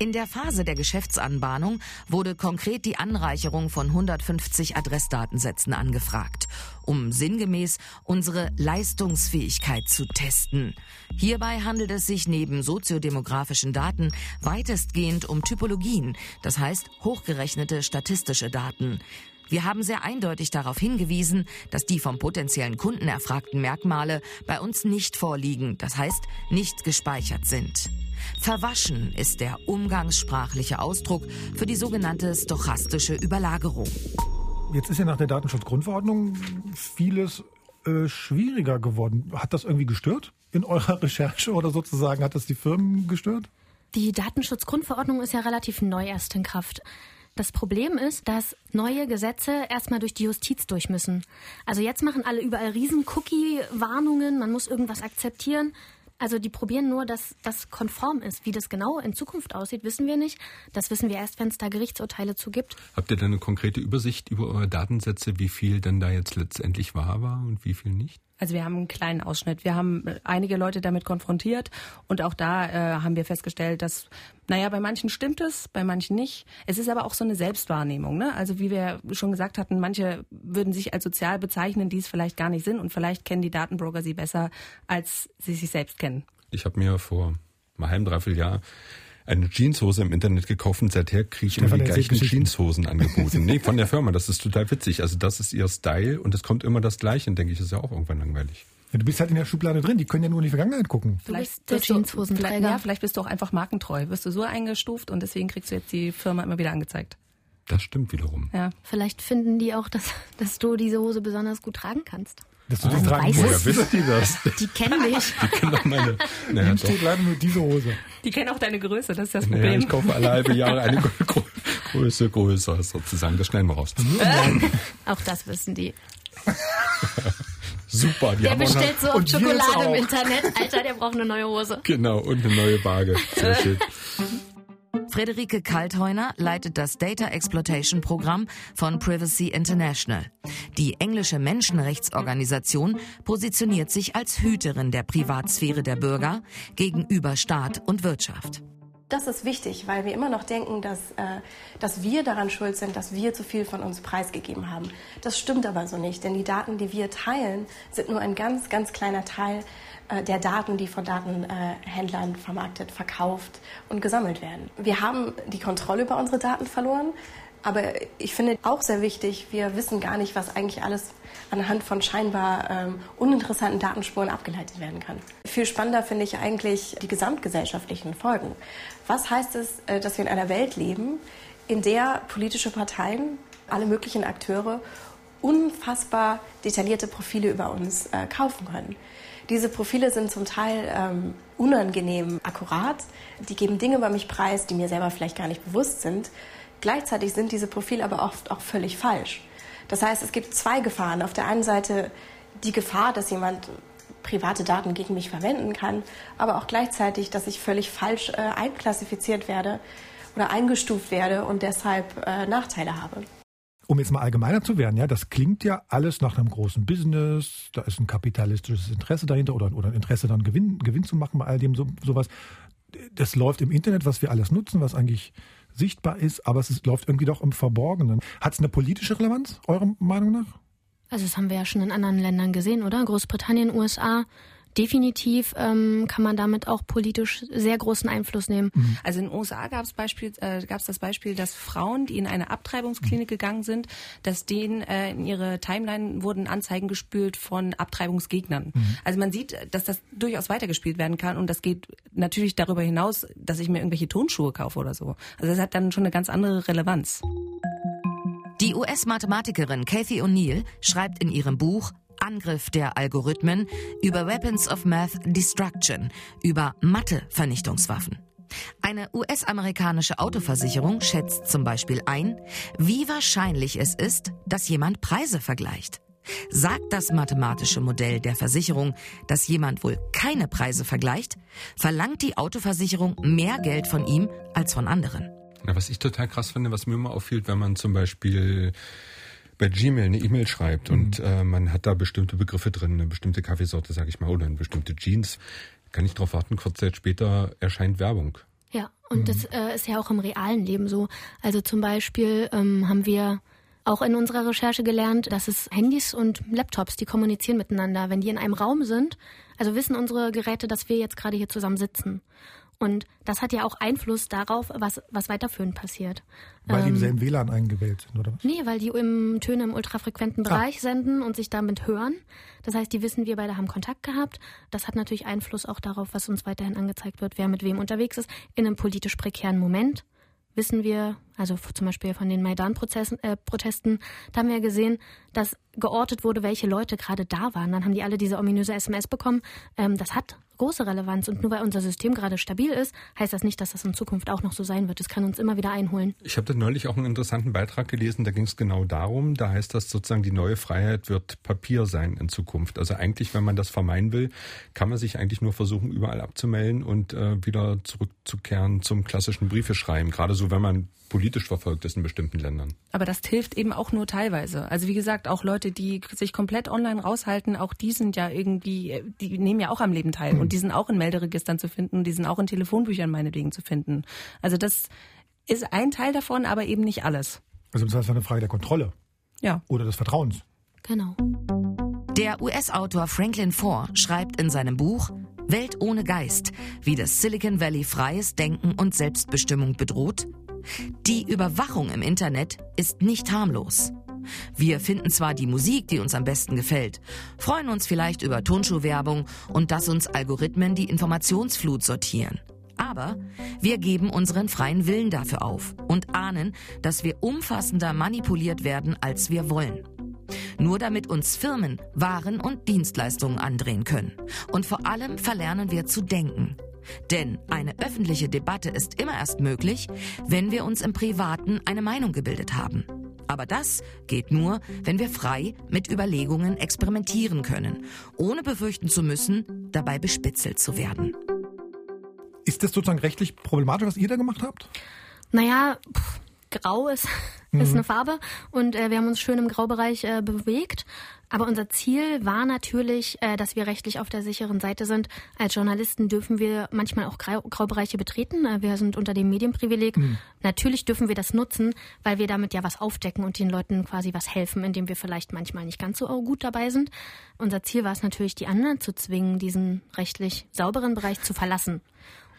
In der Phase der Geschäftsanbahnung wurde konkret die Anreicherung von 150 Adressdatensätzen angefragt, um sinngemäß unsere Leistungsfähigkeit zu testen. Hierbei handelt es sich neben soziodemografischen Daten weitestgehend um Typologien, das heißt hochgerechnete statistische Daten. Wir haben sehr eindeutig darauf hingewiesen, dass die vom potenziellen Kunden erfragten Merkmale bei uns nicht vorliegen, das heißt nicht gespeichert sind. Verwaschen ist der umgangssprachliche Ausdruck für die sogenannte stochastische Überlagerung. Jetzt ist ja nach der Datenschutzgrundverordnung vieles äh, schwieriger geworden. Hat das irgendwie gestört in eurer Recherche oder sozusagen hat das die Firmen gestört? Die Datenschutzgrundverordnung ist ja relativ neu erst in Kraft. Das Problem ist, dass neue Gesetze erstmal durch die Justiz durch müssen. Also jetzt machen alle überall riesen Cookie-Warnungen, man muss irgendwas akzeptieren. Also die probieren nur, dass das konform ist. Wie das genau in Zukunft aussieht, wissen wir nicht. Das wissen wir erst, wenn es da Gerichtsurteile zu gibt. Habt ihr da eine konkrete Übersicht über eure Datensätze, wie viel denn da jetzt letztendlich wahr war und wie viel nicht? Also wir haben einen kleinen Ausschnitt. Wir haben äh, einige Leute damit konfrontiert und auch da äh, haben wir festgestellt, dass, naja, bei manchen stimmt es, bei manchen nicht. Es ist aber auch so eine Selbstwahrnehmung. Ne? Also wie wir schon gesagt hatten, manche würden sich als sozial bezeichnen, die es vielleicht gar nicht sind und vielleicht kennen die Datenbroker sie besser, als sie sich selbst kennen. Ich habe mir vor einem halben, dreiviertel Jahr eine Jeanshose im Internet gekauft und seither kriege ich immer die gleichen. Jeanshosen angeboten. nee, von der Firma. Das ist total witzig. Also das ist ihr Style und es kommt immer das Gleiche. Und denke ich, ist ja auch irgendwann langweilig. Ja, du bist halt in der Schublade drin, die können ja nur in die Vergangenheit gucken. Du bist bist der du- vielleicht, Jeanshosenträger. ja, vielleicht bist du auch einfach markentreu. Wirst du so eingestuft und deswegen kriegst du jetzt die Firma immer wieder angezeigt. Das stimmt wiederum. Ja. Vielleicht finden die auch, dass, dass du diese Hose besonders gut tragen kannst. Dass du das tragen weiß musst. es. Woher wissen die das? Die kennen dich. Die kennen doch meine... Naja, steht leider nur diese Hose. Die kennen auch deine Größe, das ist das Naja, Problem. ich kaufe alle halbe Jahre eine Grö- Grö- Größe größer sozusagen. Das schneiden wir raus. Auch das wissen die. Super. Die Der haben auch noch- bestellt so oft Schokolade im auch. Internet. Alter, der braucht eine neue Hose. Genau, und eine neue Waage. Sehr schön. Friederike Kaltheuner leitet das Data Exploitation Programm von Privacy International. Die englische Menschenrechtsorganisation positioniert sich als Hüterin der Privatsphäre der Bürger gegenüber Staat und Wirtschaft. Das ist wichtig, weil wir immer noch denken, dass, äh, dass wir daran schuld sind, dass wir zu viel von uns preisgegeben haben. Das stimmt aber so nicht, denn die Daten, die wir teilen, sind nur ein ganz, ganz kleiner Teil der Daten, die von Datenhändlern vermarktet, verkauft und gesammelt werden. Wir haben die Kontrolle über unsere Daten verloren. Aber ich finde auch sehr wichtig, wir wissen gar nicht, was eigentlich alles anhand von scheinbar ähm, uninteressanten Datenspuren abgeleitet werden kann. Viel spannender finde ich eigentlich die gesamtgesellschaftlichen Folgen. Was heißt es, äh, dass wir in einer Welt leben, in der politische Parteien, alle möglichen Akteure unfassbar detaillierte Profile über uns äh, kaufen können? Diese Profile sind zum Teil ähm, unangenehm akkurat. Die geben Dinge über mich preis, die mir selber vielleicht gar nicht bewusst sind. Gleichzeitig sind diese Profile aber oft auch völlig falsch. Das heißt, es gibt zwei Gefahren. Auf der einen Seite die Gefahr, dass jemand private Daten gegen mich verwenden kann, aber auch gleichzeitig, dass ich völlig falsch äh, einklassifiziert werde oder eingestuft werde und deshalb äh, Nachteile habe. Um jetzt mal allgemeiner zu werden, ja, das klingt ja alles nach einem großen Business, da ist ein kapitalistisches Interesse dahinter oder, oder ein Interesse dann Gewinn, Gewinn zu machen bei all dem so, sowas. Das läuft im Internet, was wir alles nutzen, was eigentlich sichtbar ist, aber es ist, läuft irgendwie doch im Verborgenen. Hat es eine politische Relevanz, eurer Meinung nach? Also das haben wir ja schon in anderen Ländern gesehen, oder? Großbritannien, USA, definitiv ähm, kann man damit auch politisch sehr großen Einfluss nehmen. Mhm. Also in den USA gab es Beispiel, äh, gab es das Beispiel, dass Frauen, die in eine Abtreibungsklinik mhm. gegangen sind, dass denen äh, in ihre Timeline wurden Anzeigen gespült von Abtreibungsgegnern. Mhm. Also man sieht, dass das durchaus weitergespielt werden kann und das geht natürlich darüber hinaus, dass ich mir irgendwelche Tonschuhe kaufe oder so. Also das hat dann schon eine ganz andere Relevanz. Die US-Mathematikerin Kathy O'Neill schreibt in ihrem Buch Angriff der Algorithmen, über Weapons of Math Destruction, über Mathe-Vernichtungswaffen. Eine US-amerikanische Autoversicherung schätzt zum Beispiel ein, wie wahrscheinlich es ist, dass jemand Preise vergleicht. Sagt das mathematische Modell der Versicherung, dass jemand wohl keine Preise vergleicht, verlangt die Autoversicherung mehr Geld von ihm als von anderen. Ja, was ich total krass finde, was mir immer auffällt, wenn man zum Beispiel bei Gmail eine E-Mail schreibt mhm. und äh, man hat da bestimmte Begriffe drin, eine bestimmte Kaffeesorte, sage ich mal, oder eine bestimmte Jeans, kann ich darauf warten, kurz Zeit später erscheint Werbung. Ja, und mhm. das äh, ist ja auch im realen Leben so. Also zum Beispiel ähm, haben wir auch in unserer Recherche gelernt, dass es Handys und Laptops, die kommunizieren miteinander. Wenn die in einem Raum sind, also wissen unsere Geräte, dass wir jetzt gerade hier zusammen sitzen. Und das hat ja auch Einfluss darauf, was, was weiterführend passiert. Weil ähm, die im ähm, selben WLAN eingewählt sind, oder was? Nee, weil die im Töne im ultrafrequenten ah. Bereich ah. senden und sich damit hören. Das heißt, die wissen, wir beide haben Kontakt gehabt. Das hat natürlich Einfluss auch darauf, was uns weiterhin angezeigt wird, wer mit wem unterwegs ist, in einem politisch prekären Moment wissen wir, also zum Beispiel von den Maidan-Protesten, äh, da haben wir gesehen, dass geortet wurde, welche Leute gerade da waren. Dann haben die alle diese ominöse SMS bekommen. Ähm, das hat große Relevanz. Und nur weil unser System gerade stabil ist, heißt das nicht, dass das in Zukunft auch noch so sein wird. Es kann uns immer wieder einholen. Ich habe da neulich auch einen interessanten Beitrag gelesen, da ging es genau darum. Da heißt das sozusagen, die neue Freiheit wird Papier sein in Zukunft. Also eigentlich, wenn man das vermeiden will, kann man sich eigentlich nur versuchen, überall abzumelden und äh, wieder zurückzukehren zum klassischen Briefe schreiben. Gerade so, wenn man politisch verfolgt ist in bestimmten Ländern. Aber das hilft eben auch nur teilweise. Also wie gesagt, auch Leute, die sich komplett online raushalten, auch die sind ja irgendwie, die nehmen ja auch am Leben teil. Mhm. Und die sind auch in Melderegistern zu finden, die sind auch in Telefonbüchern meinetwegen zu finden. Also das ist ein Teil davon, aber eben nicht alles. Also das heißt eine Frage der Kontrolle. Ja. Oder des Vertrauens. Genau. Der US-Autor Franklin Foer schreibt in seinem Buch Welt ohne Geist, wie das Silicon Valley freies Denken und Selbstbestimmung bedroht, die Überwachung im Internet ist nicht harmlos. Wir finden zwar die Musik, die uns am besten gefällt, freuen uns vielleicht über Tonschuhwerbung und dass uns Algorithmen die Informationsflut sortieren. Aber wir geben unseren freien Willen dafür auf und ahnen, dass wir umfassender manipuliert werden, als wir wollen. Nur damit uns Firmen Waren und Dienstleistungen andrehen können. Und vor allem verlernen wir zu denken. Denn eine öffentliche Debatte ist immer erst möglich, wenn wir uns im Privaten eine Meinung gebildet haben. Aber das geht nur, wenn wir frei mit Überlegungen experimentieren können, ohne befürchten zu müssen, dabei bespitzelt zu werden. Ist das sozusagen rechtlich problematisch, was ihr da gemacht habt? Naja, pff, grau ist, mhm. ist eine Farbe und äh, wir haben uns schön im Graubereich äh, bewegt. Aber unser Ziel war natürlich, äh, dass wir rechtlich auf der sicheren Seite sind. Als Journalisten dürfen wir manchmal auch Grau Graubereiche betreten. Äh, wir sind unter dem Medienprivileg. Mhm. Natürlich dürfen wir das nutzen, weil wir damit ja was aufdecken und den Leuten quasi was helfen, indem wir vielleicht manchmal nicht ganz so gut dabei sind. Unser Ziel war es natürlich, die anderen zu zwingen, diesen rechtlich sauberen Bereich zu verlassen.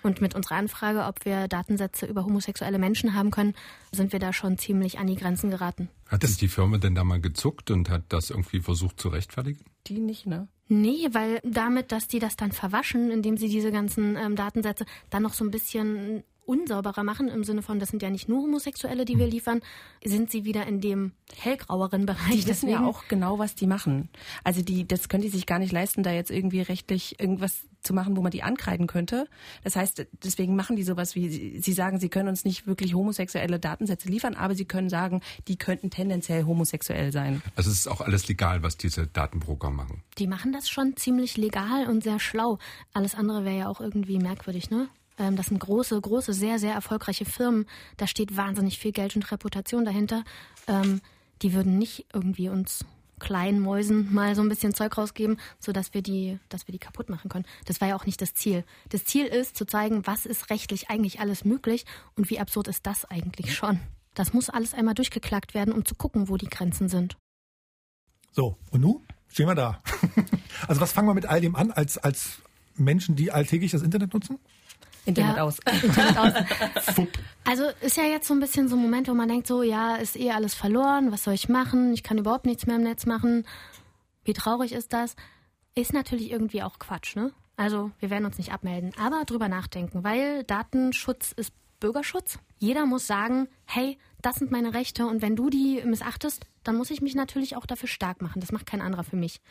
Und mit unserer Anfrage, ob wir Datensätze über homosexuelle Menschen haben können, sind wir da schon ziemlich an die Grenzen geraten. Hat es die Firma denn da mal gezuckt und hat das irgendwie versucht zu rechtfertigen? Die nicht, ne? Nee, weil damit, dass die das dann verwaschen, indem sie diese ganzen ähm, Datensätze dann noch so ein bisschen unsauberer machen, im Sinne von, das sind ja nicht nur Homosexuelle, die wir hm. liefern, sind sie wieder in dem hellgraueren Bereich. Die wissen ja auch genau, was die machen. Also die, das können die sich gar nicht leisten, da jetzt irgendwie rechtlich irgendwas zu machen, wo man die ankreiden könnte. Das heißt, deswegen machen die sowas wie, sie sagen, sie können uns nicht wirklich homosexuelle Datensätze liefern, aber sie können sagen, die könnten tendenziell homosexuell sein. Also es ist auch alles legal, was diese Datenbroker machen. Die machen das schon ziemlich legal und sehr schlau. Alles andere wäre ja auch irgendwie merkwürdig, ne? Ähm, das sind große, große, sehr, sehr erfolgreiche Firmen. Da steht wahnsinnig viel Geld und Reputation dahinter. Ähm, die würden nicht irgendwie uns kleinen Mäusen mal so ein bisschen Zeug rausgeben, sodass wir die, dass wir die kaputt machen können. Das war ja auch nicht das Ziel. Das Ziel ist zu zeigen, was ist rechtlich eigentlich alles möglich und wie absurd ist das eigentlich schon. Das muss alles einmal durchgeklackt werden, um zu gucken, wo die Grenzen sind. So, und nun stehen wir da. also was fangen wir mit all dem an als, als Menschen, die alltäglich das Internet nutzen? Internet ja, aus. Internet aus. also ist ja jetzt so ein bisschen so ein Moment, wo man denkt, so ja, ist eh alles verloren, was soll ich machen? Ich kann überhaupt nichts mehr im Netz machen. Wie traurig ist das? Ist natürlich irgendwie auch Quatsch, ne? Also wir werden uns nicht abmelden, aber drüber nachdenken, weil Datenschutz ist Bürgerschutz. Jeder muss sagen, hey, das sind meine Rechte und wenn du die missachtest, dann muss ich mich natürlich auch dafür stark machen. Das macht kein anderer für mich.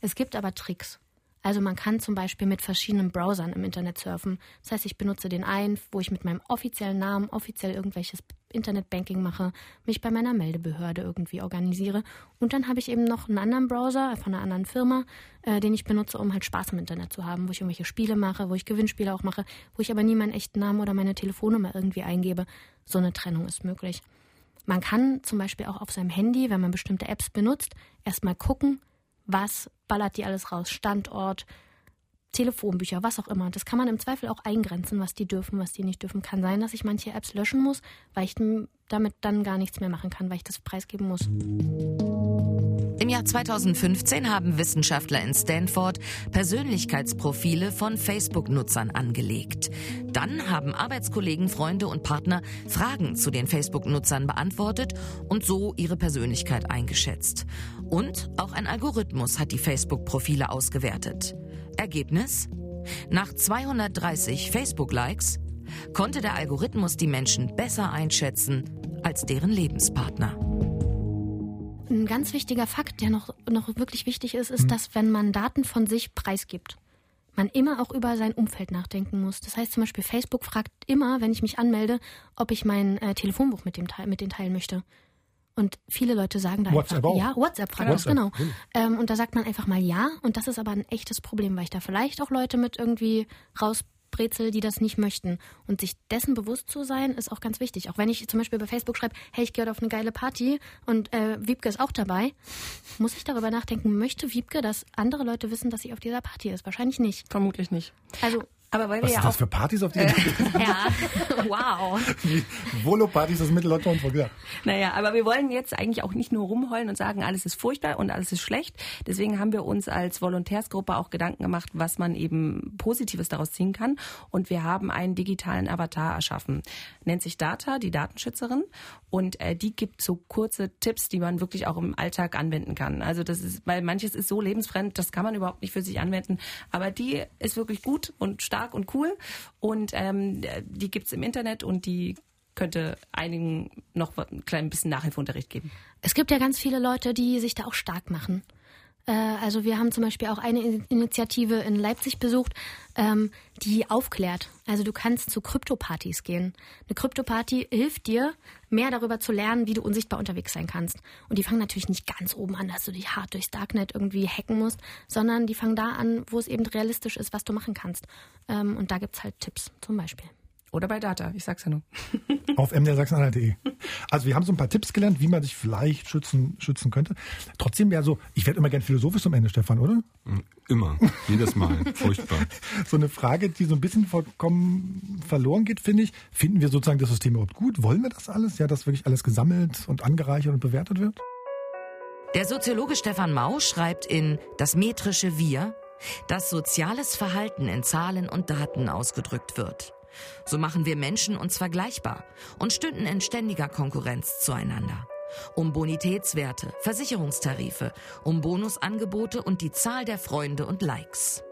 Es gibt aber Tricks. Also man kann zum Beispiel mit verschiedenen Browsern im Internet surfen. Das heißt, ich benutze den einen, wo ich mit meinem offiziellen Namen offiziell irgendwelches Internetbanking mache, mich bei meiner Meldebehörde irgendwie organisiere. Und dann habe ich eben noch einen anderen Browser von einer anderen Firma, äh, den ich benutze, um halt Spaß im Internet zu haben, wo ich irgendwelche Spiele mache, wo ich Gewinnspiele auch mache, wo ich aber nie meinen echten Namen oder meine Telefonnummer irgendwie eingebe. So eine Trennung ist möglich. Man kann zum Beispiel auch auf seinem Handy, wenn man bestimmte Apps benutzt, erstmal gucken, was ballert die alles raus, Standort, Telefonbücher, was auch immer. Das kann man im Zweifel auch eingrenzen, was die dürfen, was die nicht dürfen. Kann sein, dass ich manche Apps löschen muss, weil ich damit dann gar nichts mehr machen kann, weil ich das preisgeben muss. Im Jahr 2015 haben Wissenschaftler in Stanford Persönlichkeitsprofile von Facebook-Nutzern angelegt. Dann haben Arbeitskollegen, Freunde und Partner Fragen zu den Facebook-Nutzern beantwortet und so ihre Persönlichkeit eingeschätzt. Und auch ein Algorithmus hat die Facebook-Profile ausgewertet. Ergebnis? Nach 230 Facebook-Likes konnte der Algorithmus die Menschen besser einschätzen als deren Lebenspartner. Ein ganz wichtiger Fakt, der noch, noch wirklich wichtig ist, ist, mhm. dass wenn man Daten von sich preisgibt, man immer auch über sein Umfeld nachdenken muss. Das heißt zum Beispiel, Facebook fragt immer, wenn ich mich anmelde, ob ich mein äh, Telefonbuch mit, dem, mit denen teilen möchte. Und viele Leute sagen da WhatsApp einfach, auch. ja, WhatsApp fragt WhatsApp. genau. Ähm, und da sagt man einfach mal ja. Und das ist aber ein echtes Problem, weil ich da vielleicht auch Leute mit irgendwie raus Brezel, die das nicht möchten. Und sich dessen bewusst zu sein, ist auch ganz wichtig. Auch wenn ich zum Beispiel bei Facebook schreibe, hey, ich gehe heute auf eine geile Party und äh, Wiebke ist auch dabei, muss ich darüber nachdenken, möchte Wiebke, dass andere Leute wissen, dass sie auf dieser Party ist? Wahrscheinlich nicht. Vermutlich nicht. Also aber weil Was wir ja sind das für Partys auf die äh, Ja, wow. Volo-Partys aus Mitteldeutschland. Ja. Naja, aber wir wollen jetzt eigentlich auch nicht nur rumheulen und sagen, alles ist furchtbar und alles ist schlecht. Deswegen haben wir uns als Volontärsgruppe auch Gedanken gemacht, was man eben Positives daraus ziehen kann. Und wir haben einen digitalen Avatar erschaffen. Nennt sich Data, die Datenschützerin. Und äh, die gibt so kurze Tipps, die man wirklich auch im Alltag anwenden kann. Also das ist, weil manches ist so lebensfremd, das kann man überhaupt nicht für sich anwenden. Aber die ist wirklich gut und stark stark und cool. Und ähm, die gibt's im Internet und die könnte einigen noch ein klein bisschen Nachhilfeunterricht geben. Es gibt ja ganz viele Leute, die sich da auch stark machen. Äh, also wir haben zum Beispiel auch eine Initiative in Leipzig besucht, ähm, die aufklärt. Also du kannst zu Krypto-Partys gehen. Eine Krypto-Party hilft dir, mehr darüber zu lernen, wie du unsichtbar unterwegs sein kannst. Und die fangen natürlich nicht ganz oben an, dass du dich hart durchs Darknet irgendwie hacken musst, sondern die fangen da an, wo es eben realistisch ist, was du machen kannst. Ähm, und da gibt es halt Tipps zum Beispiel. Oder bei Data, ich sag's ja nur. Auf mdersachsenanhalt.de. Also wir haben so ein paar Tipps gelernt, wie man sich vielleicht schützen, schützen könnte. Trotzdem ja so, ich werde immer gern philosophisch zum Ende, Stefan, oder? Immer, jedes Mal, furchtbar. So eine Frage, die so ein bisschen vollkommen verloren geht, finde ich. Finden wir sozusagen das System überhaupt gut? Wollen wir das alles? Ja, dass wirklich alles gesammelt und angereichert und bewertet wird? Der Soziologe Stefan Mau schreibt in Das metrische Wir, dass soziales Verhalten in Zahlen und Daten ausgedrückt wird. So machen wir Menschen uns vergleichbar und stünden in ständiger Konkurrenz zueinander. Um Bonitätswerte, Versicherungstarife, um Bonusangebote und die Zahl der Freunde und Likes.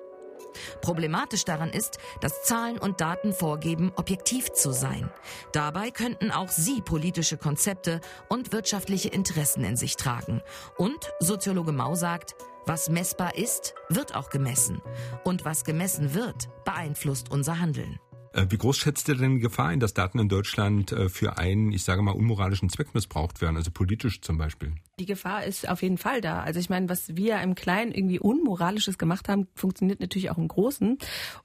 Problematisch daran ist, dass Zahlen und Daten vorgeben, objektiv zu sein. Dabei könnten auch sie politische Konzepte und wirtschaftliche Interessen in sich tragen. Und Soziologe Mau sagt, was messbar ist, wird auch gemessen. Und was gemessen wird, beeinflusst unser Handeln. Äh, wie groß schätzt ihr denn die Gefahr ein, dass Daten in Deutschland äh, für einen, ich sage mal, unmoralischen Zweck missbraucht werden, also politisch zum Beispiel? Die Gefahr ist auf jeden Fall da. Also ich meine, was wir im Kleinen irgendwie Unmoralisches gemacht haben, funktioniert natürlich auch im Großen.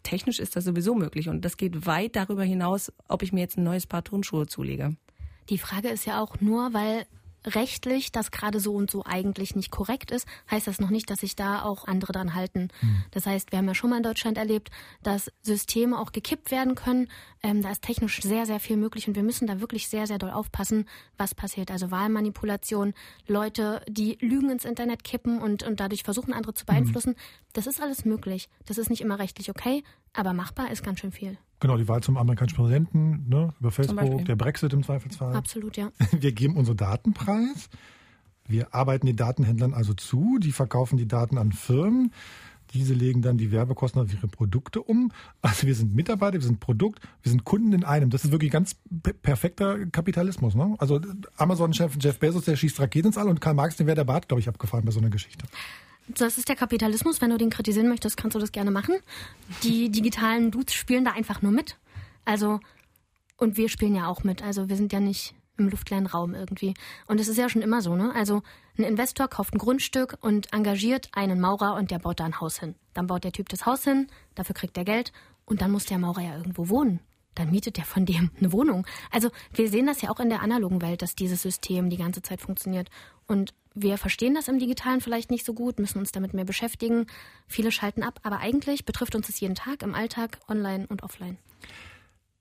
Technisch ist das sowieso möglich und das geht weit darüber hinaus, ob ich mir jetzt ein neues Paar Turnschuhe zulege. Die Frage ist ja auch nur, weil rechtlich das gerade so und so eigentlich nicht korrekt ist, heißt das noch nicht, dass sich da auch andere dran halten. Mhm. Das heißt, wir haben ja schon mal in Deutschland erlebt, dass Systeme auch gekippt werden können. Ähm, da ist technisch sehr, sehr viel möglich und wir müssen da wirklich sehr, sehr doll aufpassen, was passiert. Also Wahlmanipulation, Leute, die Lügen ins Internet kippen und, und dadurch versuchen, andere zu beeinflussen. Mhm. Das ist alles möglich. Das ist nicht immer rechtlich okay, aber machbar ist ganz schön viel. Genau, die Wahl zum amerikanischen Präsidenten ne, über Facebook, der Brexit im Zweifelsfall. Absolut, ja. Wir geben unsere Daten preis. Wir arbeiten den Datenhändlern also zu. Die verkaufen die Daten an Firmen. Diese legen dann die Werbekosten auf ihre Produkte um. Also wir sind Mitarbeiter, wir sind Produkt, wir sind Kunden in einem. Das ist wirklich ganz perfekter Kapitalismus. Ne? Also Amazon-Chef Jeff Bezos, der schießt Raketen ins All und Karl Marx, den wäre der Bart, glaube ich, abgefahren bei so einer Geschichte. Das ist der Kapitalismus. Wenn du den kritisieren möchtest, kannst du das gerne machen. Die digitalen Dudes spielen da einfach nur mit. Also, und wir spielen ja auch mit. Also wir sind ja nicht im luftleeren Raum irgendwie. Und es ist ja schon immer so, ne? Also ein Investor kauft ein Grundstück und engagiert einen Maurer und der baut da ein Haus hin. Dann baut der Typ das Haus hin, dafür kriegt er Geld und dann muss der Maurer ja irgendwo wohnen. Dann mietet der von dem eine Wohnung. Also wir sehen das ja auch in der analogen Welt, dass dieses System die ganze Zeit funktioniert. Und wir verstehen das im Digitalen vielleicht nicht so gut, müssen uns damit mehr beschäftigen. Viele schalten ab, aber eigentlich betrifft uns es jeden Tag im Alltag, online und offline.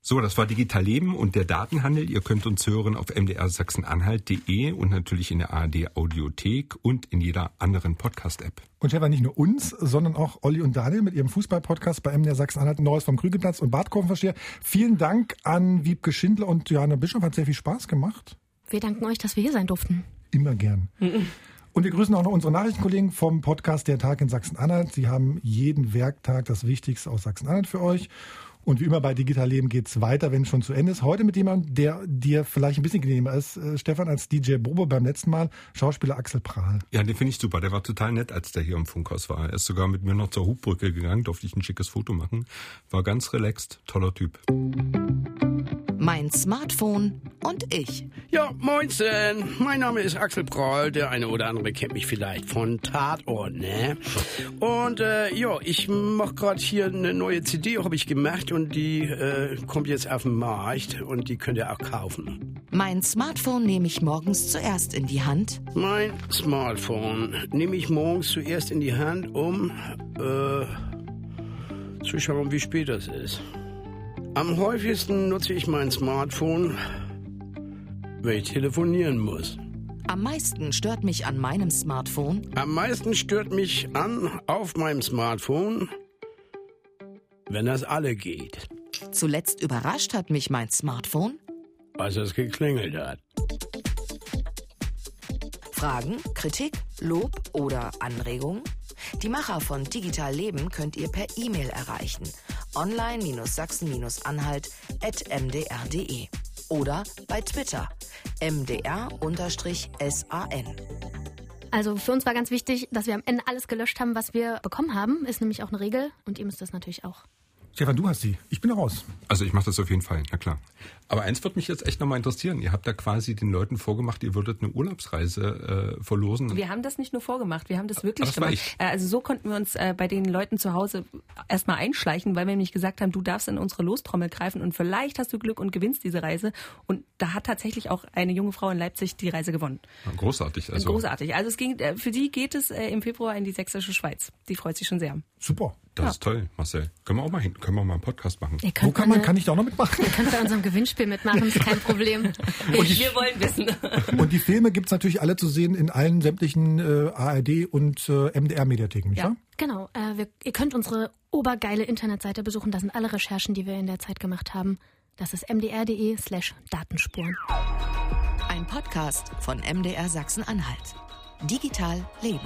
So, das war Digital Leben und der Datenhandel. Ihr könnt uns hören auf mdrsachsenanhalt.de und natürlich in der ARD Audiothek und in jeder anderen Podcast-App. Und Stefan, nicht nur uns, sondern auch Olli und Daniel mit ihrem Fußball-Podcast bei MDR Sachsen-Anhalt Neues vom Krügelplatz und Bad Kurvenversteher. Vielen Dank an Wiebke Schindler und Johanna Bischof. Hat sehr viel Spaß gemacht. Wir danken euch, dass wir hier sein durften. Immer gern. Und wir grüßen auch noch unsere Nachrichtenkollegen vom Podcast Der Tag in Sachsen-Anhalt. Sie haben jeden Werktag das Wichtigste aus Sachsen-Anhalt für euch. Und wie immer bei Digital Leben geht es weiter, wenn es schon zu Ende ist. Heute mit jemandem, der dir vielleicht ein bisschen genehmer ist, äh, Stefan, als DJ Bobo beim letzten Mal, Schauspieler Axel Prahl. Ja, den finde ich super. Der war total nett, als der hier im Funkhaus war. Er ist sogar mit mir noch zur Hubbrücke gegangen, durfte ich ein schickes Foto machen. War ganz relaxed, toller Typ mein Smartphone und ich. Ja, moinsen. Mein Name ist Axel Proll. Der eine oder andere kennt mich vielleicht von Tatort, ne? Und äh, ja, ich mache gerade hier eine neue CD, habe ich gemacht und die äh, kommt jetzt auf den Markt und die könnt ihr auch kaufen. Mein Smartphone nehme ich morgens zuerst in die Hand. Mein Smartphone nehme ich morgens zuerst in die Hand, um äh, zu schauen, wie spät das ist. Am häufigsten nutze ich mein Smartphone, wenn ich telefonieren muss. Am meisten stört mich an meinem Smartphone. Am meisten stört mich an auf meinem Smartphone, wenn das alle geht. Zuletzt überrascht hat mich mein Smartphone, als es geklingelt hat. Fragen, Kritik, Lob oder Anregungen? Die Macher von Digital Leben könnt ihr per E-Mail erreichen. online-sachsen-anhalt.mdr.de oder bei Twitter mdr-san. Also für uns war ganz wichtig, dass wir am Ende alles gelöscht haben, was wir bekommen haben. Ist nämlich auch eine Regel und ihr müsst das natürlich auch. Stefan, du hast sie. Ich bin raus. Also ich mache das auf jeden Fall, na klar. Aber eins wird mich jetzt echt nochmal interessieren. Ihr habt da quasi den Leuten vorgemacht, ihr würdet eine Urlaubsreise äh, verlosen. Wir haben das nicht nur vorgemacht, wir haben das wirklich das gemacht. Äh, also so konnten wir uns äh, bei den Leuten zu Hause erstmal einschleichen, weil wir nämlich gesagt haben, du darfst in unsere Lostrommel greifen und vielleicht hast du Glück und gewinnst diese Reise. Und da hat tatsächlich auch eine junge Frau in Leipzig die Reise gewonnen. Ja, großartig. Also. Großartig. Also es ging, äh, für die geht es äh, im Februar in die sächsische Schweiz. Die freut sich schon sehr. Super. Das ja. ist toll, Marcel. Können wir auch mal hin, können wir mal einen Podcast machen. Wo kann man, kann ich da auch noch mitmachen? Ihr könnt bei unserem Gewinnspiel mitmachen, ist kein Problem. Wir, die, wir wollen wissen. Und die Filme gibt es natürlich alle zu sehen in allen sämtlichen äh, ARD und äh, MDR-Mediatheken, ja? Genau. Äh, wir, ihr könnt unsere obergeile Internetseite besuchen. Da sind alle Recherchen, die wir in der Zeit gemacht haben. Das ist mdr.de slash Datenspuren. Ein Podcast von MDR Sachsen-Anhalt. Digital Leben.